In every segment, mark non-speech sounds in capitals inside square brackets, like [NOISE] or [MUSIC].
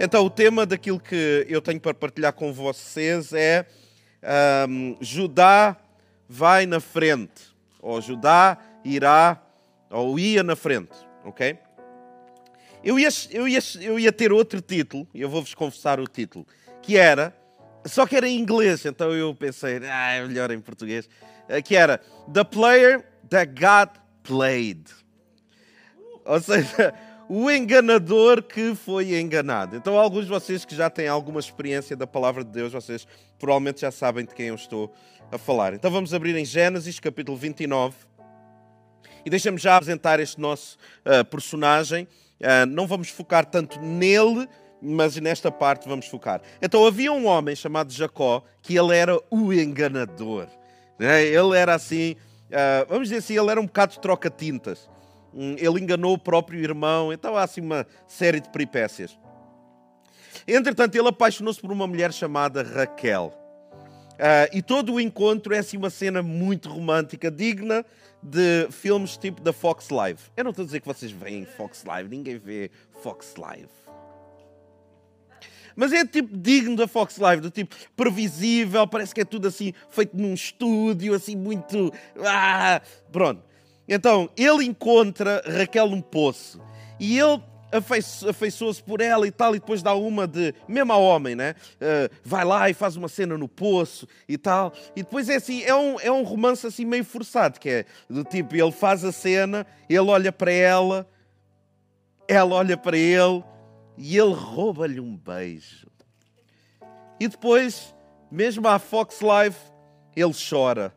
Então, o tema daquilo que eu tenho para partilhar com vocês é um, Judá vai na frente, ou Judá irá, ou ia na frente, ok? Eu ia, eu ia, eu ia ter outro título, e eu vou-vos confessar o título, que era, só que era em inglês, então eu pensei, ah, é melhor em português, eh, que era The Player That Got Played. Ou seja, o enganador que foi enganado. Então, alguns de vocês que já têm alguma experiência da palavra de Deus, vocês provavelmente já sabem de quem eu estou a falar. Então, vamos abrir em Gênesis, capítulo 29. E deixa-me já apresentar este nosso uh, personagem. Uh, não vamos focar tanto nele, mas nesta parte vamos focar. Então, havia um homem chamado Jacó, que ele era o enganador. Né? Ele era assim, uh, vamos dizer assim, ele era um bocado troca-tintas. Ele enganou o próprio irmão, então há assim uma série de peripécias. Entretanto, ele apaixonou-se por uma mulher chamada Raquel. Uh, e todo o encontro é assim uma cena muito romântica, digna de filmes tipo da Fox Live. Eu não estou a dizer que vocês veem Fox Live, ninguém vê Fox Live. Mas é tipo digno da Fox Live, do tipo previsível, parece que é tudo assim feito num estúdio, assim muito. Ah, pronto. Então, ele encontra Raquel num poço e ele afeiçoa-se por ela e tal, e depois dá uma de, mesmo ao homem, né? Uh, vai lá e faz uma cena no poço e tal. E depois é assim, é um, é um romance assim meio forçado, que é do tipo, ele faz a cena, ele olha para ela, ela olha para ele e ele rouba-lhe um beijo. E depois, mesmo à Fox Live, ele chora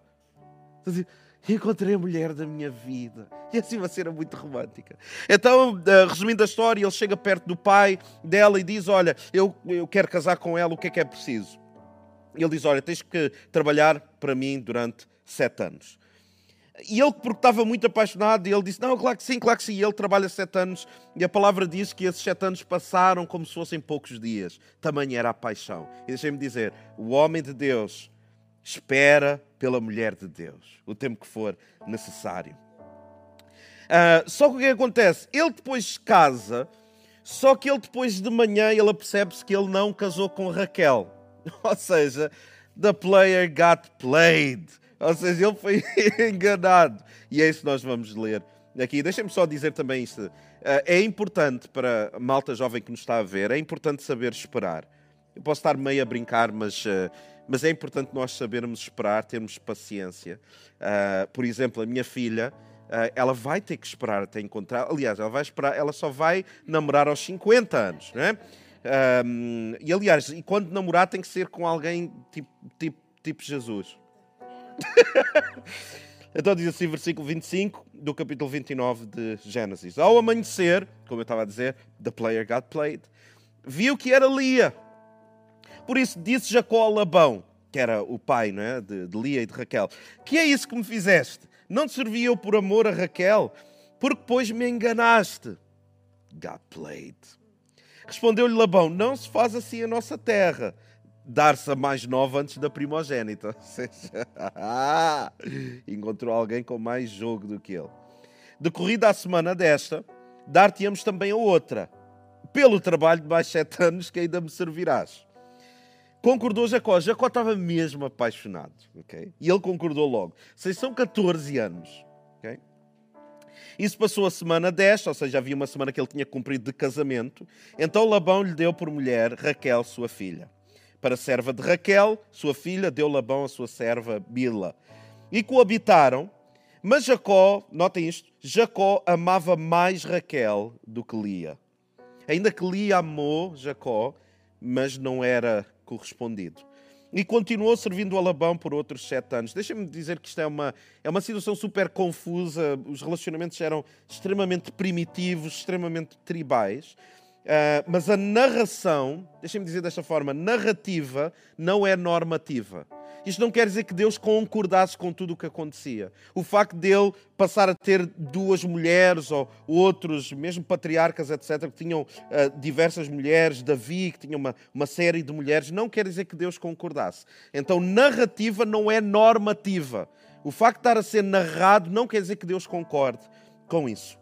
encontrei a mulher da minha vida. E assim uma cena muito romântica. Então, eh, resumindo a história, ele chega perto do pai dela e diz: Olha, eu, eu quero casar com ela, o que é que é preciso? Ele diz: Olha, tens que trabalhar para mim durante sete anos. E ele, porque estava muito apaixonado, ele disse: Não, claro que sim, claro que sim. E ele trabalha sete anos, e a palavra diz que esses sete anos passaram como se fossem poucos dias. Tamanha era a paixão. E deixem-me dizer: o homem de Deus espera pela mulher de Deus, o tempo que for necessário. Uh, só que o que acontece? Ele depois casa, só que ele depois de manhã ele percebe-se que ele não casou com Raquel. [LAUGHS] Ou seja, the player got played. Ou seja, ele foi [LAUGHS] enganado. E é isso que nós vamos ler aqui. Deixem-me só dizer também isto. Uh, é importante para a malta jovem que nos está a ver, é importante saber esperar. Eu posso estar meio a brincar, mas uh, mas é importante nós sabermos esperar, termos paciência. Uh, por exemplo, a minha filha, uh, ela vai ter que esperar até encontrar. Aliás, ela vai esperar, ela só vai namorar aos 50 anos, não é? Um, e aliás, e quando namorar tem que ser com alguém tipo, tipo, tipo Jesus. [LAUGHS] então diz assim, versículo 25 do capítulo 29 de Gênesis. Ao amanhecer, como eu estava a dizer, the player got played, viu que era Lia por isso disse Jacó a Labão, que era o pai não é? de, de Lia e de Raquel: Que é isso que me fizeste? Não te servi eu por amor a Raquel? Porque depois me enganaste. God played. Respondeu-lhe Labão: Não se faz assim a nossa terra. Dar-se a mais nova antes da primogênita. [LAUGHS] [LAUGHS] encontrou alguém com mais jogo do que ele. Decorrida a semana desta, dar-te-amos também a outra, pelo trabalho de mais sete anos que ainda me servirás. Concordou Jacó. Jacó estava mesmo apaixonado. Okay? E ele concordou logo. Vocês são 14 anos. Okay? Isso passou a semana 10, ou seja, havia uma semana que ele tinha cumprido de casamento. Então Labão lhe deu por mulher Raquel, sua filha. Para a serva de Raquel, sua filha, deu Labão a sua serva Bila. E coabitaram. Mas Jacó, notem isto, Jacó amava mais Raquel do que Lia. Ainda que Lia amou Jacó, mas não era correspondido. E continuou servindo a Labão por outros sete anos. Deixa-me dizer que isto é uma, é uma situação super confusa. Os relacionamentos eram extremamente primitivos, extremamente tribais. Uh, mas a narração, deixem-me dizer desta forma, narrativa não é normativa. Isto não quer dizer que Deus concordasse com tudo o que acontecia. O facto dele passar a ter duas mulheres ou outros, mesmo patriarcas, etc., que tinham uh, diversas mulheres, Davi, que tinha uma, uma série de mulheres, não quer dizer que Deus concordasse. Então, narrativa não é normativa. O facto de estar a ser narrado não quer dizer que Deus concorde com isso.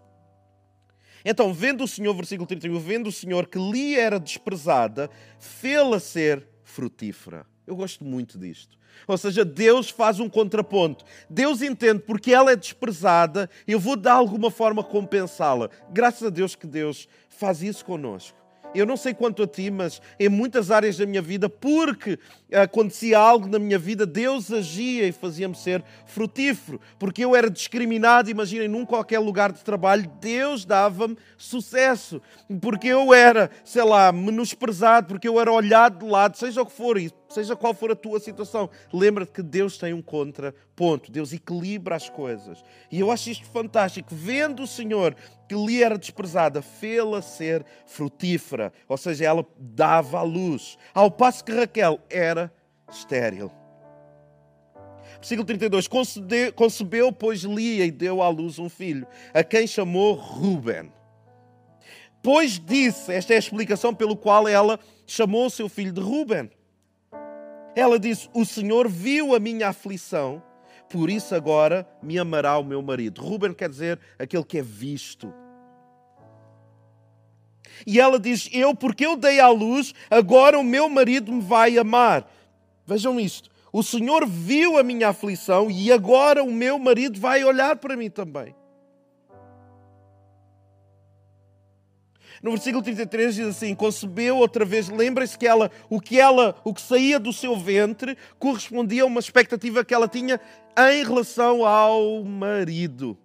Então, vendo o Senhor, versículo 31, vendo o Senhor que lhe era desprezada, fê-la ser frutífera. Eu gosto muito disto. Ou seja, Deus faz um contraponto. Deus entende porque ela é desprezada, eu vou de alguma forma compensá-la. Graças a Deus que Deus faz isso conosco. Eu não sei quanto a ti, mas em muitas áreas da minha vida, porque acontecia algo na minha vida, Deus agia e fazia-me ser frutífero. Porque eu era discriminado, imaginem, num qualquer lugar de trabalho, Deus dava-me sucesso. Porque eu era, sei lá, menosprezado, porque eu era olhado de lado, seja o que for, seja qual for a tua situação. Lembra-te que Deus tem um contraponto, Deus equilibra as coisas. E eu acho isto fantástico. Vendo o Senhor que lhe era desprezada, fê-la ser frutífera, ou seja, ela dava a luz. Ao passo que Raquel era estéril. Versículo 32: concebeu, concebeu, pois, Lia e deu à luz um filho, a quem chamou Ruben. Pois disse, esta é a explicação pelo qual ela chamou o seu filho de Ruben. Ela disse: O Senhor viu a minha aflição por isso agora me amará o meu marido. Ruben quer dizer aquele que é visto. E ela diz: Eu, porque eu dei à luz, agora o meu marido me vai amar. Vejam isto. O Senhor viu a minha aflição e agora o meu marido vai olhar para mim também. No versículo 33 diz assim: concebeu outra vez, lembrem-se que ela, o que ela, o que saía do seu ventre, correspondia a uma expectativa que ela tinha em relação ao marido.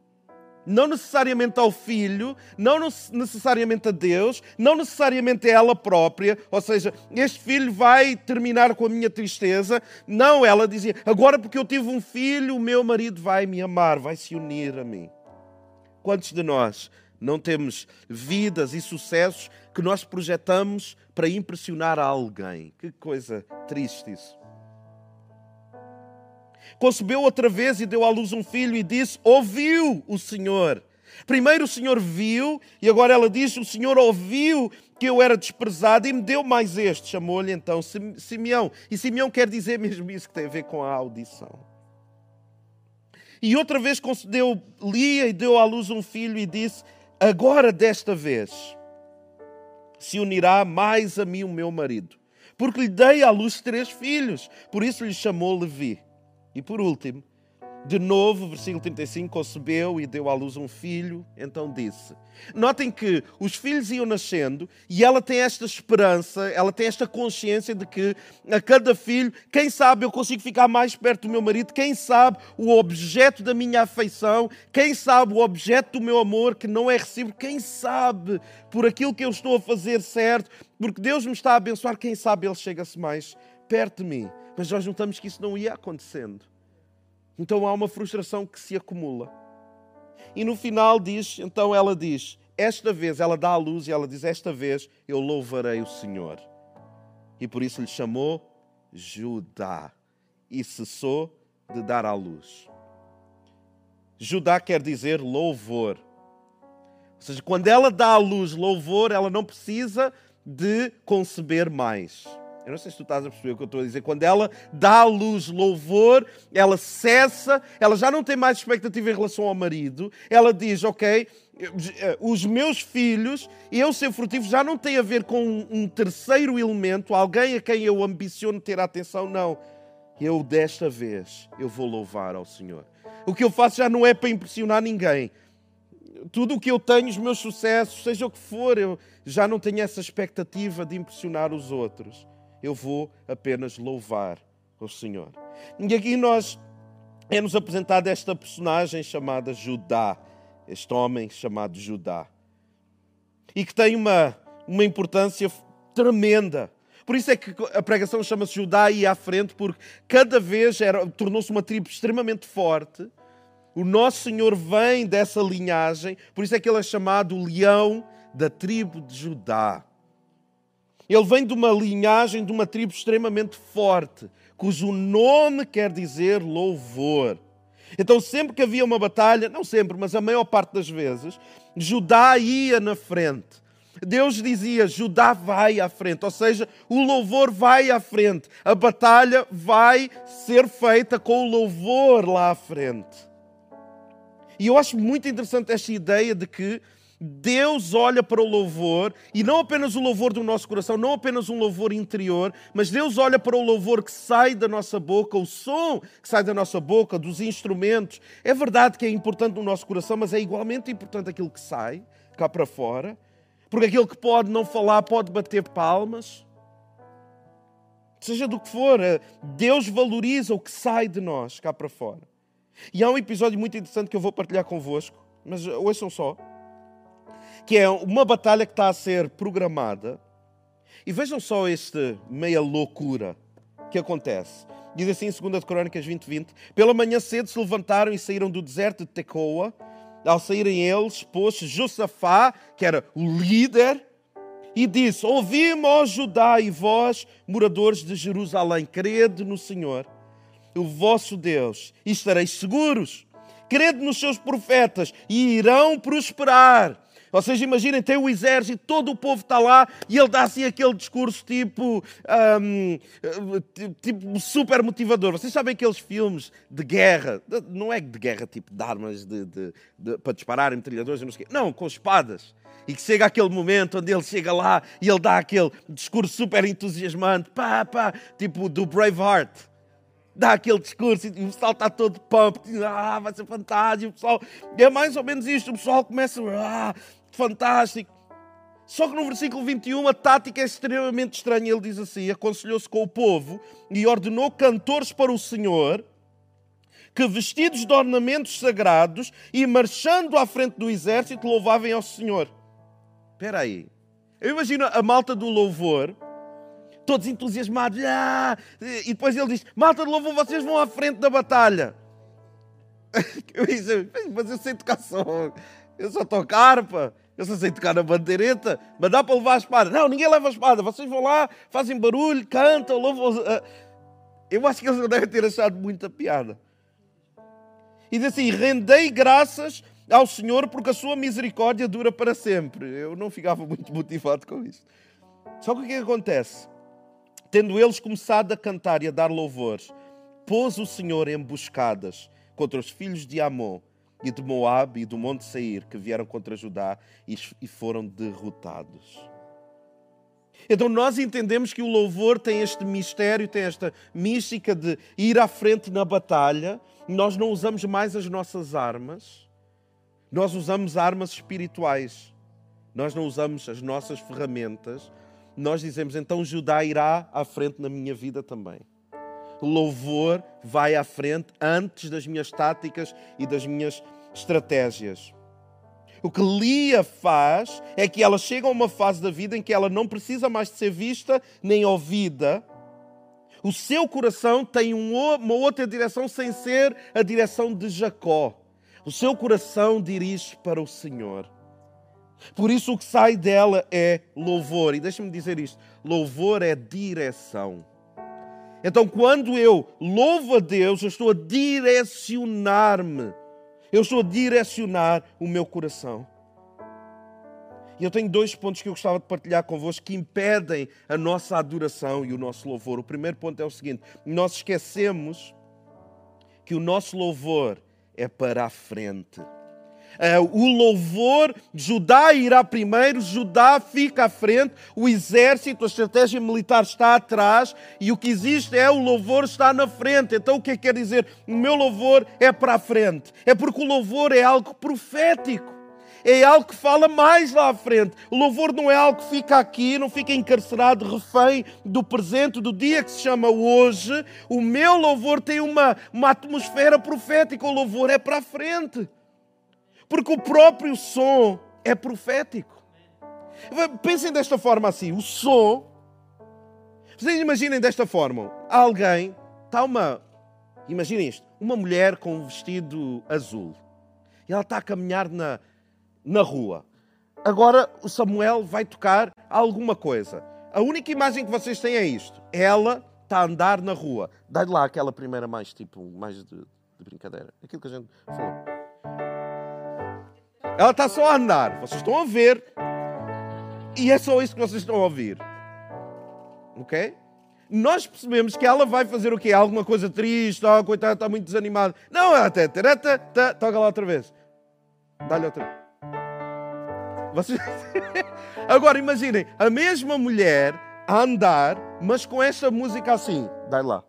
Não necessariamente ao filho, não necessariamente a Deus, não necessariamente a ela própria, ou seja, este filho vai terminar com a minha tristeza. Não, ela dizia: agora porque eu tive um filho, o meu marido vai me amar, vai se unir a mim. Quantos de nós não temos vidas e sucessos que nós projetamos para impressionar alguém. Que coisa triste isso. Concebeu outra vez e deu à luz um filho e disse: Ouviu o Senhor. Primeiro o Senhor viu e agora ela diz: O Senhor ouviu que eu era desprezado e me deu mais este. Chamou-lhe então Simeão. E Simeão quer dizer mesmo isso que tem a ver com a audição. E outra vez concedeu Lia e deu à luz um filho e disse: agora desta vez se unirá mais a mim o meu marido, porque lhe dei à luz três filhos, por isso lhe chamou Levi. E por último, de novo, versículo 35, concebeu e deu à luz um filho, então disse. Notem que os filhos iam nascendo e ela tem esta esperança, ela tem esta consciência de que a cada filho, quem sabe eu consigo ficar mais perto do meu marido, quem sabe o objeto da minha afeição, quem sabe o objeto do meu amor que não é recíproco, quem sabe por aquilo que eu estou a fazer certo, porque Deus me está a abençoar, quem sabe ele chega-se mais perto de mim. Mas nós notamos que isso não ia acontecendo. Então há uma frustração que se acumula. E no final diz, então ela diz, esta vez ela dá a luz e ela diz, esta vez eu louvarei o Senhor. E por isso lhe chamou Judá e cessou de dar à luz. Judá quer dizer louvor. Ou seja, quando ela dá à luz louvor, ela não precisa de conceber mais. Eu não sei se tu estás a perceber o que eu estou a dizer. Quando ela dá à luz louvor, ela cessa, ela já não tem mais expectativa em relação ao marido. Ela diz: Ok, os meus filhos, eu ser frutífero, já não tem a ver com um terceiro elemento, alguém a quem eu ambiciono ter atenção. Não. Eu, desta vez, eu vou louvar ao Senhor. O que eu faço já não é para impressionar ninguém. Tudo o que eu tenho, os meus sucessos, seja o que for, eu já não tenho essa expectativa de impressionar os outros eu vou apenas louvar o Senhor. E aqui nós é-nos apresentado esta personagem chamada Judá, este homem chamado Judá, e que tem uma, uma importância tremenda. Por isso é que a pregação chama-se Judá e à frente, porque cada vez tornou-se uma tribo extremamente forte. O nosso Senhor vem dessa linhagem, por isso é que ele é chamado o leão da tribo de Judá. Ele vem de uma linhagem, de uma tribo extremamente forte, cujo nome quer dizer louvor. Então, sempre que havia uma batalha, não sempre, mas a maior parte das vezes, Judá ia na frente. Deus dizia: Judá vai à frente, ou seja, o louvor vai à frente, a batalha vai ser feita com o louvor lá à frente. E eu acho muito interessante esta ideia de que Deus olha para o louvor e não apenas o louvor do nosso coração, não apenas um louvor interior, mas Deus olha para o louvor que sai da nossa boca, o som que sai da nossa boca, dos instrumentos. É verdade que é importante no nosso coração, mas é igualmente importante aquilo que sai cá para fora, porque aquele que pode não falar pode bater palmas. Seja do que for, eh, Deus valoriza o que sai de nós cá para fora. E há um episódio muito interessante que eu vou partilhar convosco, mas ouçam só que é uma batalha que está a ser programada. E vejam só este meia loucura que acontece. Diz assim em 2 Crónicas 20, 20: Pela manhã cedo se levantaram e saíram do deserto de Tecoa. Ao saírem eles, pôs Josafá, que era o líder, e disse: Ouvi-me, ó Judá e vós, moradores de Jerusalém, crede no Senhor, o vosso Deus, e estareis seguros. Crede nos seus profetas e irão prosperar. Seja, imaginem, tem o exército, todo o povo está lá e ele dá assim aquele discurso tipo, um, tipo super motivador. Vocês sabem aqueles filmes de guerra, não é de guerra tipo de armas de, de, de, para disparar metralhadores, não sei Não, com espadas e que chega aquele momento onde ele chega lá e ele dá aquele discurso super entusiasmante, pá, pá, tipo do Braveheart. Dá aquele discurso e o pessoal está todo pump, ah, vai ser fantástico, o pessoal, é mais ou menos isto, o pessoal começa, ah, fantástico. Só que no versículo 21 a tática é extremamente estranha. Ele diz assim: aconselhou-se com o povo e ordenou cantores para o Senhor que, vestidos de ornamentos sagrados e marchando à frente do exército, louvavam ao Senhor. Espera aí. Eu imagino a malta do louvor, todos entusiasmados, ah! e depois ele diz: Malta do louvor, vocês vão à frente da batalha. [LAUGHS] Eu disse, mas eu sei tocar só, eu só toco harpa. Eu só sei tocar na bandeireta, mas dá para levar a espada. Não, ninguém leva a espada. Vocês vão lá, fazem barulho, cantam, louvam. Ah, eu acho que eles não devem ter achado muita piada. E diz assim: rendei graças ao Senhor porque a sua misericórdia dura para sempre. Eu não ficava muito motivado com isso. Só que o que acontece? Tendo eles começado a cantar e a dar louvores, pôs o Senhor emboscadas contra os filhos de Amon e de Moab e do Monte Seir, que vieram contra Judá e foram derrotados. Então nós entendemos que o louvor tem este mistério, tem esta mística de ir à frente na batalha. Nós não usamos mais as nossas armas, nós usamos armas espirituais. Nós não usamos as nossas ferramentas. Nós dizemos então Judá irá à frente na minha vida também louvor vai à frente antes das minhas táticas e das minhas estratégias. O que Lia faz é que ela chega a uma fase da vida em que ela não precisa mais de ser vista nem ouvida. O seu coração tem uma outra direção sem ser a direção de Jacó. O seu coração dirige para o Senhor. Por isso o que sai dela é louvor. E deixa-me dizer isto: louvor é direção. Então, quando eu louvo a Deus, eu estou a direcionar-me. Eu estou a direcionar o meu coração. E eu tenho dois pontos que eu gostava de partilhar convosco que impedem a nossa adoração e o nosso louvor. O primeiro ponto é o seguinte: nós esquecemos que o nosso louvor é para a frente. É, o louvor, Judá irá primeiro, Judá fica à frente, o exército, a estratégia militar está atrás e o que existe é o louvor está na frente. Então o que é que quer dizer? O meu louvor é para a frente. É porque o louvor é algo profético. É algo que fala mais lá à frente. O louvor não é algo que fica aqui, não fica encarcerado, refém do presente, do dia que se chama hoje. O meu louvor tem uma, uma atmosfera profética. O louvor é para a frente. Porque o próprio som é profético. Pensem desta forma assim: o som. Vocês imaginem desta forma: alguém, está uma. Imaginem isto: uma mulher com um vestido azul. E ela está a caminhar na, na rua. Agora o Samuel vai tocar alguma coisa. A única imagem que vocês têm é isto: ela está a andar na rua. Dá-lhe lá aquela primeira mais tipo, mais de, de brincadeira. Aquilo que a gente falou. Ela está só a andar. Vocês estão a ver. E é só isso que vocês estão a ouvir. Ok? Nós percebemos que ela vai fazer o quê? Alguma coisa triste, oh, coitada, está muito desanimada. Não, ela até, toca lá outra vez. Dá-lhe outra vez. Vocês... [LAUGHS] Agora imaginem, a mesma mulher a andar, mas com esta música assim. Dai lá.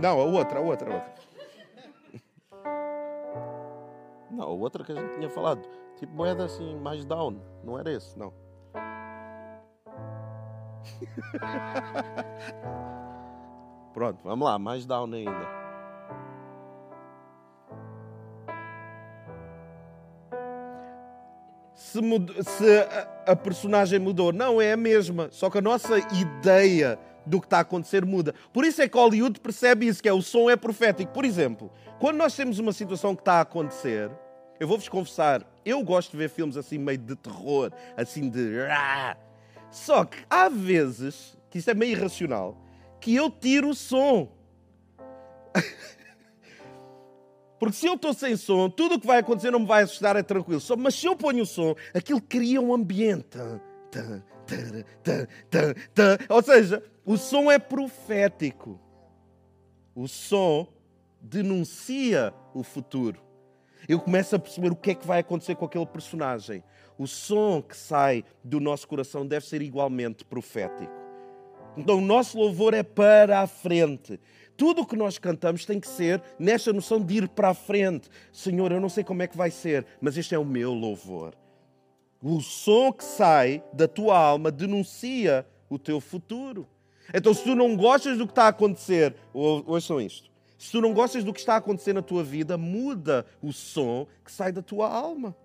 Não, a outra, a outra, a outra. Não, outra que a gente tinha falado. Tipo moeda assim, mais down. Não era esse, não. [LAUGHS] Pronto, vamos lá, mais down ainda. Se, mudou, se a, a, personagem mudou, não é a mesma, só que a nossa ideia do que está a acontecer muda. Por isso é que Hollywood percebe isso, que é o som é profético. Por exemplo, quando nós temos uma situação que está a acontecer, eu vou-vos confessar, eu gosto de ver filmes assim meio de terror, assim de... Só que há vezes, que isso é meio irracional, que eu tiro o som. [LAUGHS] Porque se eu estou sem som, tudo o que vai acontecer não me vai assustar, é tranquilo. Mas se eu ponho o som, aquilo cria um ambiente. Ou seja, o som é profético. O som denuncia o futuro. Eu começo a perceber o que é que vai acontecer com aquele personagem. O som que sai do nosso coração deve ser igualmente profético. Então, o nosso louvor é para a frente. Tudo o que nós cantamos tem que ser nesta noção de ir para a frente. Senhor, eu não sei como é que vai ser, mas este é o meu louvor. O som que sai da tua alma denuncia o teu futuro. Então, se tu não gostas do que está a acontecer, ouçam isto. Se tu não gostas do que está a acontecer na tua vida, muda o som que sai da tua alma.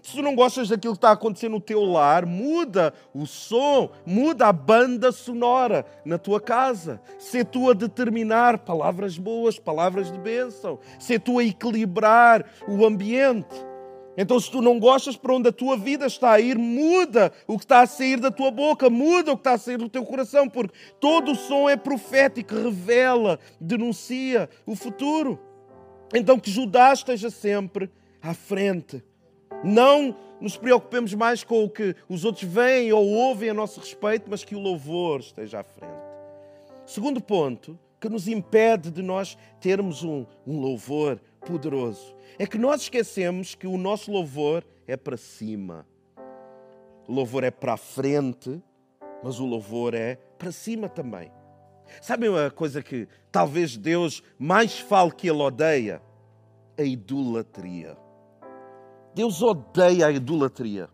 Se tu não gostas daquilo que está a acontecer no teu lar, muda o som, muda a banda sonora na tua casa. Se tu a determinar palavras boas, palavras de bênção. Se tu a equilibrar o ambiente. Então, se tu não gostas para onde a tua vida está a ir, muda o que está a sair da tua boca, muda o que está a sair do teu coração, porque todo o som é profético, revela, denuncia o futuro. Então, que Judá esteja sempre à frente não nos preocupemos mais com o que os outros veem ou ouvem a nosso respeito, mas que o louvor esteja à frente. Segundo ponto, que nos impede de nós termos um, um louvor poderoso, é que nós esquecemos que o nosso louvor é para cima. O louvor é para a frente, mas o louvor é para cima também. Sabem uma coisa que talvez Deus mais fale que ele odeia? A idolatria. Deus odeia a idolatria.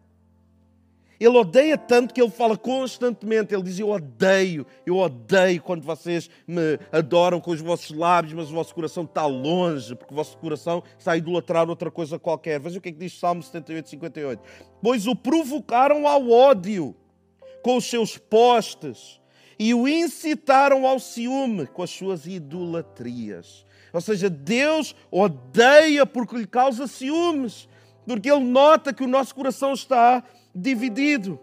Ele odeia tanto que ele fala constantemente. Ele diz: Eu odeio, eu odeio quando vocês me adoram com os vossos lábios, mas o vosso coração está longe, porque o vosso coração está a idolatrar outra coisa qualquer. Veja o que é que diz Salmo 78, 58. Pois o provocaram ao ódio com os seus postes e o incitaram ao ciúme com as suas idolatrias. Ou seja, Deus odeia porque lhe causa ciúmes porque Ele nota que o nosso coração está dividido.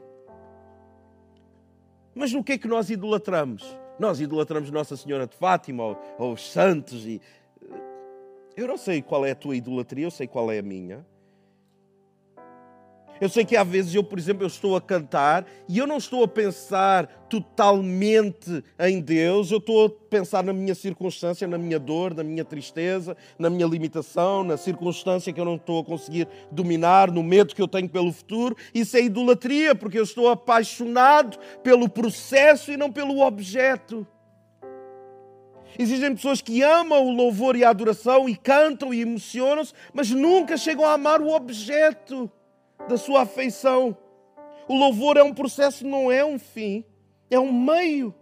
Mas no que é que nós idolatramos? Nós idolatramos Nossa Senhora de Fátima ou, ou os santos. E... Eu não sei qual é a tua idolatria, eu sei qual é a minha. Eu sei que às vezes eu, por exemplo, eu estou a cantar e eu não estou a pensar totalmente em Deus, eu estou a pensar na minha circunstância, na minha dor, na minha tristeza, na minha limitação, na circunstância que eu não estou a conseguir dominar, no medo que eu tenho pelo futuro. Isso é idolatria, porque eu estou apaixonado pelo processo e não pelo objeto. Existem pessoas que amam o louvor e a adoração e cantam e emocionam-se, mas nunca chegam a amar o objeto da sua afeição. O louvor é um processo, não é um fim, é um meio.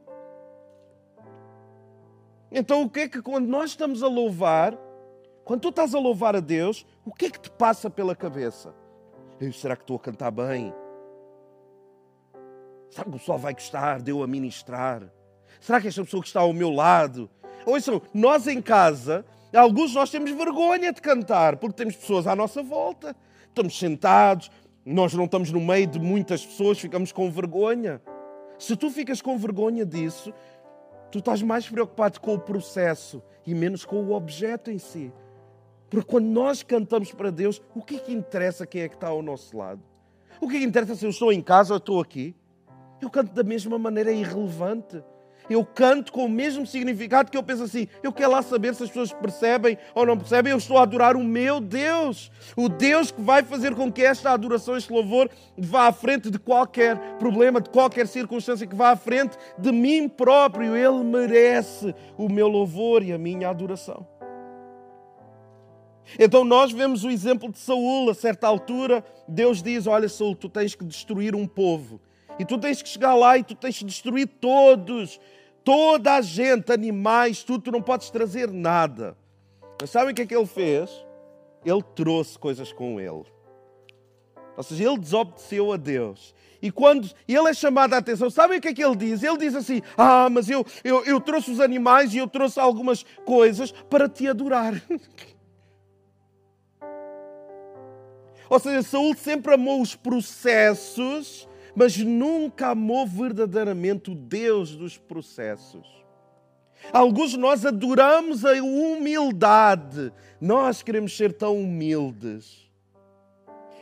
Então, o que é que quando nós estamos a louvar, quando tu estás a louvar a Deus, o que é que te passa pela cabeça? Eu, será que estou a cantar bem? Será que o pessoal vai gostar de eu a ministrar? Será que esta pessoa que está ao meu lado? Ouçam, nós em casa, alguns nós temos vergonha de cantar, porque temos pessoas à nossa volta estamos sentados, nós não estamos no meio de muitas pessoas, ficamos com vergonha. Se tu ficas com vergonha disso, tu estás mais preocupado com o processo e menos com o objeto em si. Porque quando nós cantamos para Deus, o que é que interessa quem é que está ao nosso lado? O que é que interessa se eu estou em casa ou estou aqui? Eu canto da mesma maneira, é irrelevante. Eu canto com o mesmo significado que eu penso assim: eu quero lá saber se as pessoas percebem ou não percebem, eu estou a adorar o meu Deus, o Deus que vai fazer com que esta adoração, este louvor, vá à frente de qualquer problema, de qualquer circunstância, que vá à frente de mim próprio. Ele merece o meu louvor e a minha adoração. Então nós vemos o exemplo de Saul, a certa altura, Deus diz: Olha, Saul, tu tens que destruir um povo. E tu tens que chegar lá e tu tens que destruir todos, toda a gente, animais, tudo, tu não podes trazer nada. Mas sabem o que é que ele fez? Ele trouxe coisas com ele. Ou seja, ele desobedeceu a Deus. E quando ele é chamado a atenção, sabem o que é que ele diz? Ele diz assim: Ah, mas eu, eu, eu trouxe os animais e eu trouxe algumas coisas para te adorar. [LAUGHS] Ou seja, Saul sempre amou os processos, mas nunca amou verdadeiramente o Deus dos processos. Alguns de nós adoramos a humildade. Nós queremos ser tão humildes.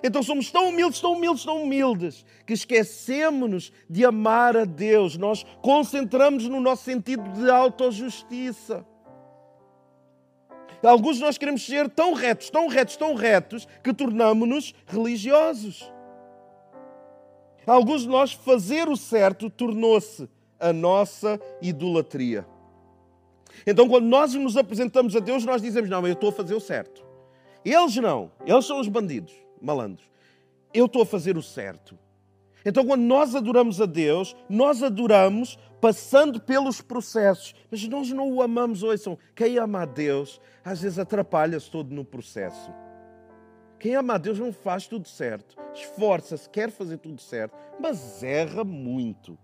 Então somos tão humildes, tão humildes, tão humildes, que esquecemos-nos de amar a Deus. Nós concentramos no nosso sentido de autojustiça. Alguns de nós queremos ser tão retos, tão retos, tão retos, que tornamos-nos religiosos. Alguns de nós fazer o certo tornou-se a nossa idolatria. Então, quando nós nos apresentamos a Deus, nós dizemos: Não, eu estou a fazer o certo. Eles não, eles são os bandidos, malandros. Eu estou a fazer o certo. Então, quando nós adoramos a Deus, nós adoramos passando pelos processos, mas nós não o amamos. Ouçam, quem ama a Deus às vezes atrapalha-se todo no processo. Quem ama a Deus não faz tudo certo, esforça-se, quer fazer tudo certo, mas erra muito.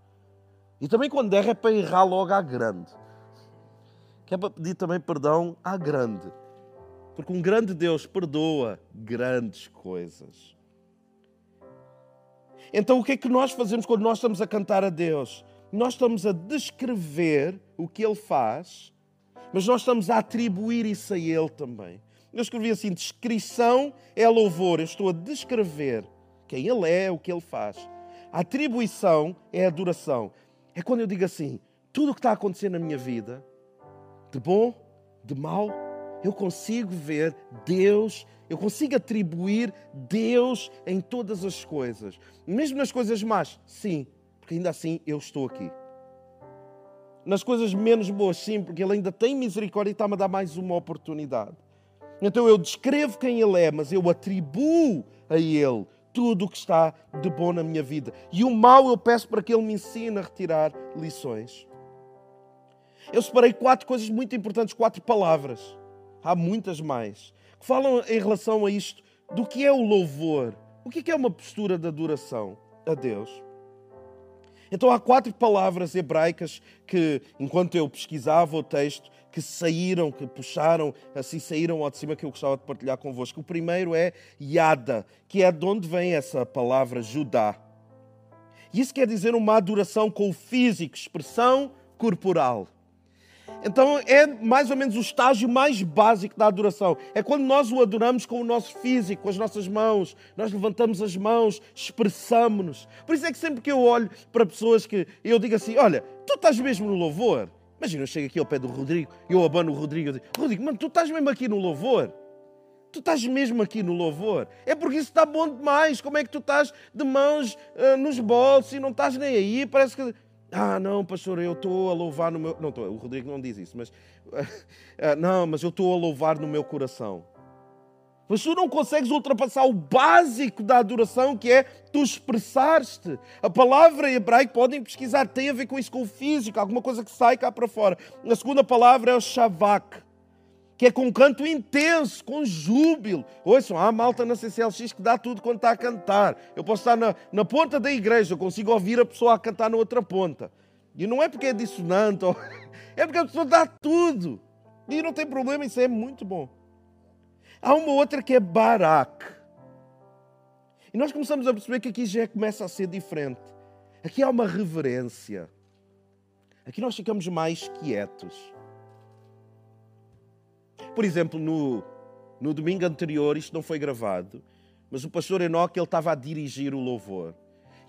E também quando erra é para errar logo à grande. Que é para pedir também perdão à grande. Porque um grande Deus perdoa grandes coisas. Então, o que é que nós fazemos quando nós estamos a cantar a Deus? Nós estamos a descrever o que Ele faz, mas nós estamos a atribuir isso a Ele também. Eu escrevi assim: descrição é louvor. Eu estou a descrever quem Ele é, o que Ele faz. A atribuição é adoração. É quando eu digo assim: tudo o que está a acontecer na minha vida, de bom, de mal, eu consigo ver Deus eu consigo atribuir Deus em todas as coisas. Mesmo nas coisas más, sim, porque ainda assim eu estou aqui. Nas coisas menos boas, sim, porque Ele ainda tem misericórdia e está-me a dar mais uma oportunidade. Então eu descrevo quem Ele é, mas eu atribuo a Ele tudo o que está de bom na minha vida. E o mal eu peço para que Ele me ensine a retirar lições. Eu separei quatro coisas muito importantes, quatro palavras. Há muitas mais falam em relação a isto do que é o louvor. O que é uma postura de adoração a Deus? Então há quatro palavras hebraicas que, enquanto eu pesquisava o texto, que saíram, que puxaram, assim saíram ao de cima que eu gostava de partilhar convosco. O primeiro é Yada, que é de onde vem essa palavra Judá. E isso quer dizer uma adoração com o físico, expressão corporal. Então é mais ou menos o estágio mais básico da adoração. É quando nós o adoramos com o nosso físico, com as nossas mãos. Nós levantamos as mãos, expressamos-nos. Por isso é que sempre que eu olho para pessoas que eu digo assim: Olha, tu estás mesmo no louvor. Imagina, eu chego aqui ao pé do Rodrigo, eu abano o Rodrigo e digo: Rodrigo, mano, tu estás mesmo aqui no louvor? Tu estás mesmo aqui no louvor? É porque isso está bom demais. Como é que tu estás de mãos uh, nos bolsos e não estás nem aí? Parece que ah, não, pastor, eu estou a louvar no meu. Não, o Rodrigo não diz isso, mas. Ah, [LAUGHS] não, mas eu estou a louvar no meu coração. Mas tu não consegues ultrapassar o básico da adoração, que é tu expressar-te. A palavra hebraica, podem pesquisar, tem a ver com isso, com o físico, alguma coisa que sai cá para fora. A segunda palavra é o shavak que é com um canto intenso, com júbilo. Ouçam, há malta na CCLX que dá tudo quando está a cantar. Eu posso estar na, na ponta da igreja, eu consigo ouvir a pessoa a cantar na outra ponta. E não é porque é dissonante, [LAUGHS] é porque a pessoa dá tudo. E não tem problema, isso é muito bom. Há uma outra que é Barak. E nós começamos a perceber que aqui já começa a ser diferente. Aqui há uma reverência. Aqui nós ficamos mais quietos. Por exemplo, no, no domingo anterior, isto não foi gravado, mas o pastor Enoque ele estava a dirigir o louvor.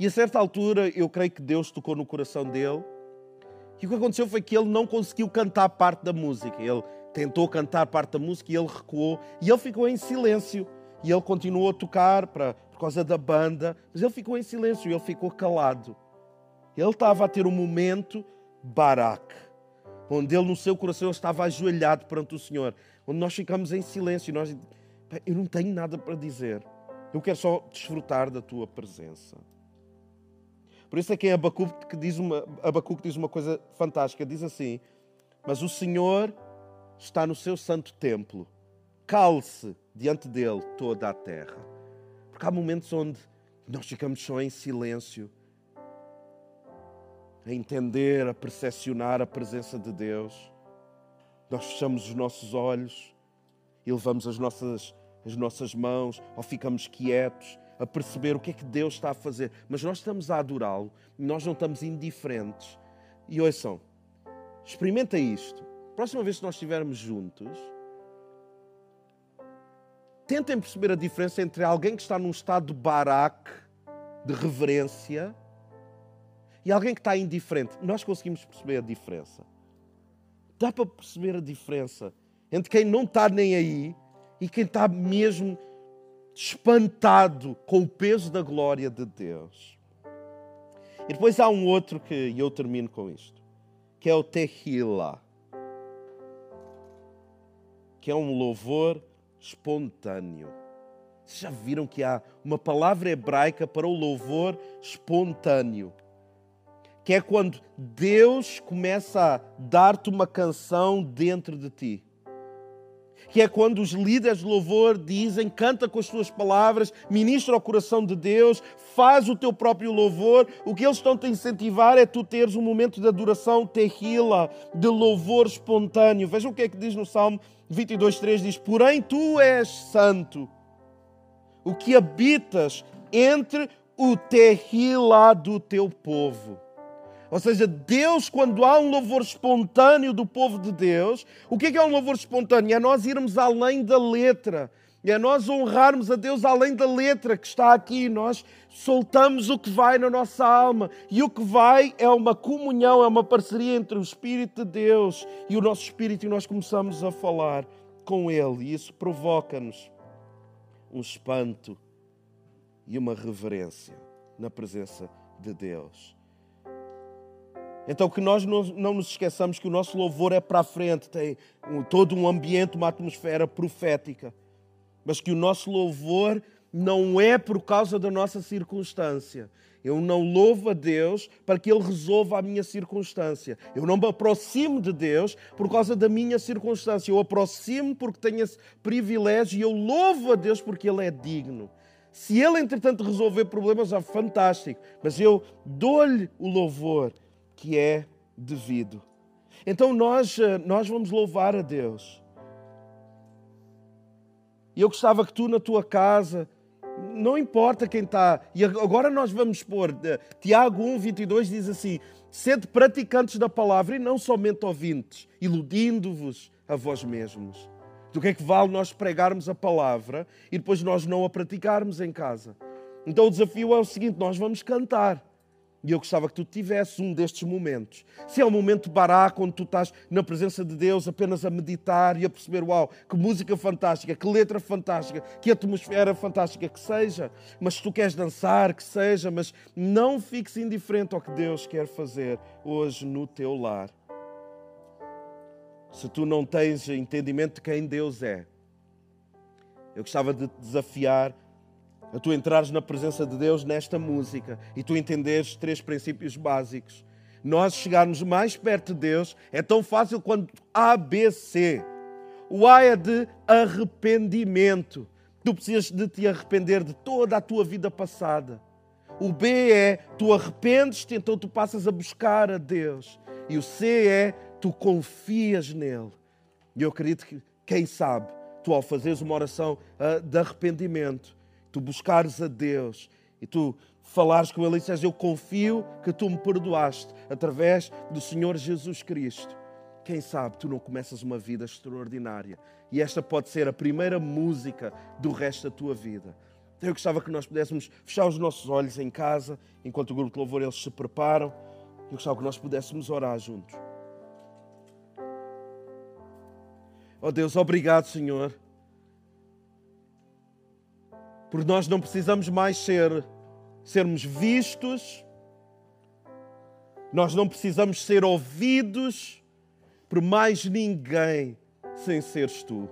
E a certa altura, eu creio que Deus tocou no coração dele E o que aconteceu foi que ele não conseguiu cantar parte da música. Ele tentou cantar parte da música e ele recuou. E ele ficou em silêncio. E ele continuou a tocar para, por causa da banda. Mas ele ficou em silêncio, ele ficou calado. Ele estava a ter um momento Barak, onde ele no seu coração estava ajoelhado perante o Senhor. Onde nós ficamos em silêncio e nós... Eu não tenho nada para dizer. Eu quero só desfrutar da tua presença. Por isso é que em Abacuque diz uma, Abacuque diz uma coisa fantástica. Diz assim, mas o Senhor está no seu santo templo. Cale-se diante dele toda a terra. Porque há momentos onde nós ficamos só em silêncio, a entender, a percepcionar a presença de Deus. Nós fechamos os nossos olhos e levamos as nossas, as nossas mãos, ou ficamos quietos a perceber o que é que Deus está a fazer, mas nós estamos a adorá-lo, nós não estamos indiferentes. E ouçam, experimenta isto. Próxima vez que nós estivermos juntos, tentem perceber a diferença entre alguém que está num estado de baraque, de reverência, e alguém que está indiferente. Nós conseguimos perceber a diferença. Dá para perceber a diferença entre quem não está nem aí e quem está mesmo espantado com o peso da glória de Deus. E depois há um outro que e eu termino com isto, que é o Tehila, que é um louvor espontâneo. Vocês já viram que há uma palavra hebraica para o louvor espontâneo? Que é quando Deus começa a dar-te uma canção dentro de ti que é quando os líderes de louvor dizem, canta com as tuas palavras, ministra ao coração de Deus, faz o teu próprio louvor. O que eles estão a incentivar é tu teres um momento de adoração terrila, de louvor espontâneo. Vejam o que é que diz no Salmo 22.3, diz, porém tu és santo, o que habitas entre o terrila do teu povo. Ou seja, Deus, quando há um louvor espontâneo do povo de Deus, o que é, que é um louvor espontâneo? É nós irmos além da letra. É nós honrarmos a Deus além da letra que está aqui. Nós soltamos o que vai na nossa alma. E o que vai é uma comunhão, é uma parceria entre o Espírito de Deus e o nosso Espírito, e nós começamos a falar com Ele. E isso provoca-nos um espanto e uma reverência na presença de Deus. Então que nós não nos esqueçamos que o nosso louvor é para a frente, tem todo um ambiente, uma atmosfera profética. Mas que o nosso louvor não é por causa da nossa circunstância. Eu não louvo a Deus para que Ele resolva a minha circunstância. Eu não me aproximo de Deus por causa da minha circunstância. Eu aproximo porque tenho esse privilégio e eu louvo a Deus porque Ele é digno. Se Ele, entretanto, resolver problemas, é fantástico. Mas eu dou-lhe o louvor que é devido. Então nós, eh, nós vamos louvar a Deus. E eu gostava que tu na tua casa, não importa quem está, e agora nós vamos pôr, eh, Tiago 1, 22 diz assim: sede praticantes da palavra e não somente ouvintes, iludindo-vos a vós mesmos. Do que é que vale nós pregarmos a palavra e depois nós não a praticarmos em casa? Então o desafio é o seguinte: nós vamos cantar. E eu gostava que tu tivesses um destes momentos. Se é um momento bará, quando tu estás na presença de Deus apenas a meditar e a perceber, uau, que música fantástica, que letra fantástica, que atmosfera fantástica que seja. Mas se tu queres dançar, que seja, mas não fiques indiferente ao que Deus quer fazer hoje no teu lar. Se tu não tens entendimento de quem Deus é, eu gostava de desafiar a tu entrares na presença de Deus nesta música e tu entenderes três princípios básicos. Nós chegarmos mais perto de Deus é tão fácil quanto ABC. O A é de arrependimento. Tu precisas de te arrepender de toda a tua vida passada. O B é tu arrependes-te, então tu passas a buscar a Deus. E o C é tu confias nele. E eu acredito que, quem sabe, tu ao fazeres uma oração uh, de arrependimento, tu buscares a Deus e tu falares com Ele e dizes: Eu confio que tu me perdoaste através do Senhor Jesus Cristo. Quem sabe tu não começas uma vida extraordinária e esta pode ser a primeira música do resto da tua vida. Então eu gostava que nós pudéssemos fechar os nossos olhos em casa, enquanto o grupo de louvor eles se preparam. Eu gostava que nós pudéssemos orar juntos. Oh Deus, obrigado, Senhor. Porque nós não precisamos mais ser sermos vistos. Nós não precisamos ser ouvidos por mais ninguém sem seres tu.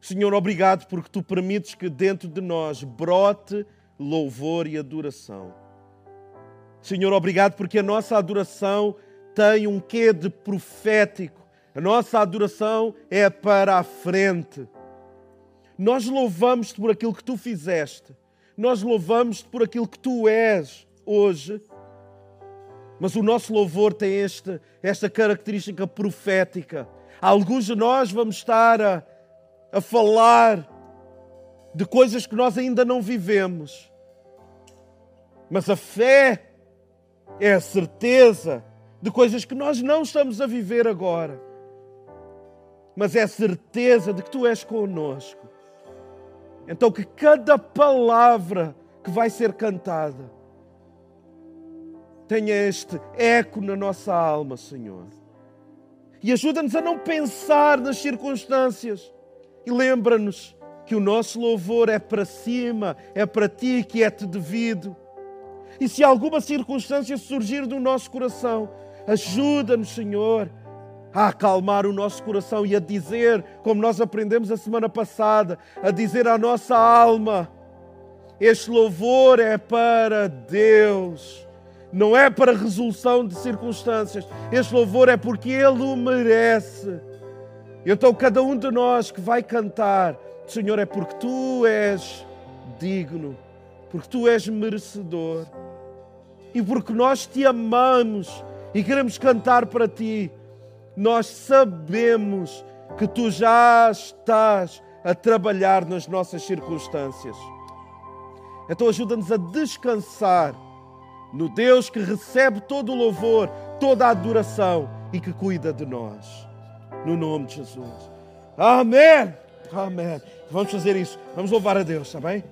Senhor, obrigado porque tu permites que dentro de nós brote louvor e adoração. Senhor, obrigado porque a nossa adoração tem um quê de profético. A nossa adoração é para a frente. Nós louvamos-te por aquilo que tu fizeste. Nós louvamos-te por aquilo que tu és hoje. Mas o nosso louvor tem esta, esta característica profética. Alguns de nós vamos estar a, a falar de coisas que nós ainda não vivemos. Mas a fé é a certeza de coisas que nós não estamos a viver agora. Mas é a certeza de que tu és conosco. Então, que cada palavra que vai ser cantada tenha este eco na nossa alma, Senhor. E ajuda-nos a não pensar nas circunstâncias. E lembra-nos que o nosso louvor é para cima, é para ti que é-te devido. E se alguma circunstância surgir do nosso coração, ajuda-nos, Senhor, a acalmar o nosso coração e a dizer, como nós aprendemos a semana passada, a dizer à nossa alma: este louvor é para Deus, não é para resolução de circunstâncias, este louvor é porque Ele o merece. Então, cada um de nós que vai cantar, Senhor, é porque tu és digno, porque tu és merecedor e porque nós te amamos e queremos cantar para ti nós sabemos que tu já estás a trabalhar nas nossas circunstâncias. Então ajuda-nos a descansar no Deus que recebe todo o louvor, toda a adoração e que cuida de nós. No nome de Jesus. Amém. Amém. Vamos fazer isso. Vamos louvar a Deus, está bem?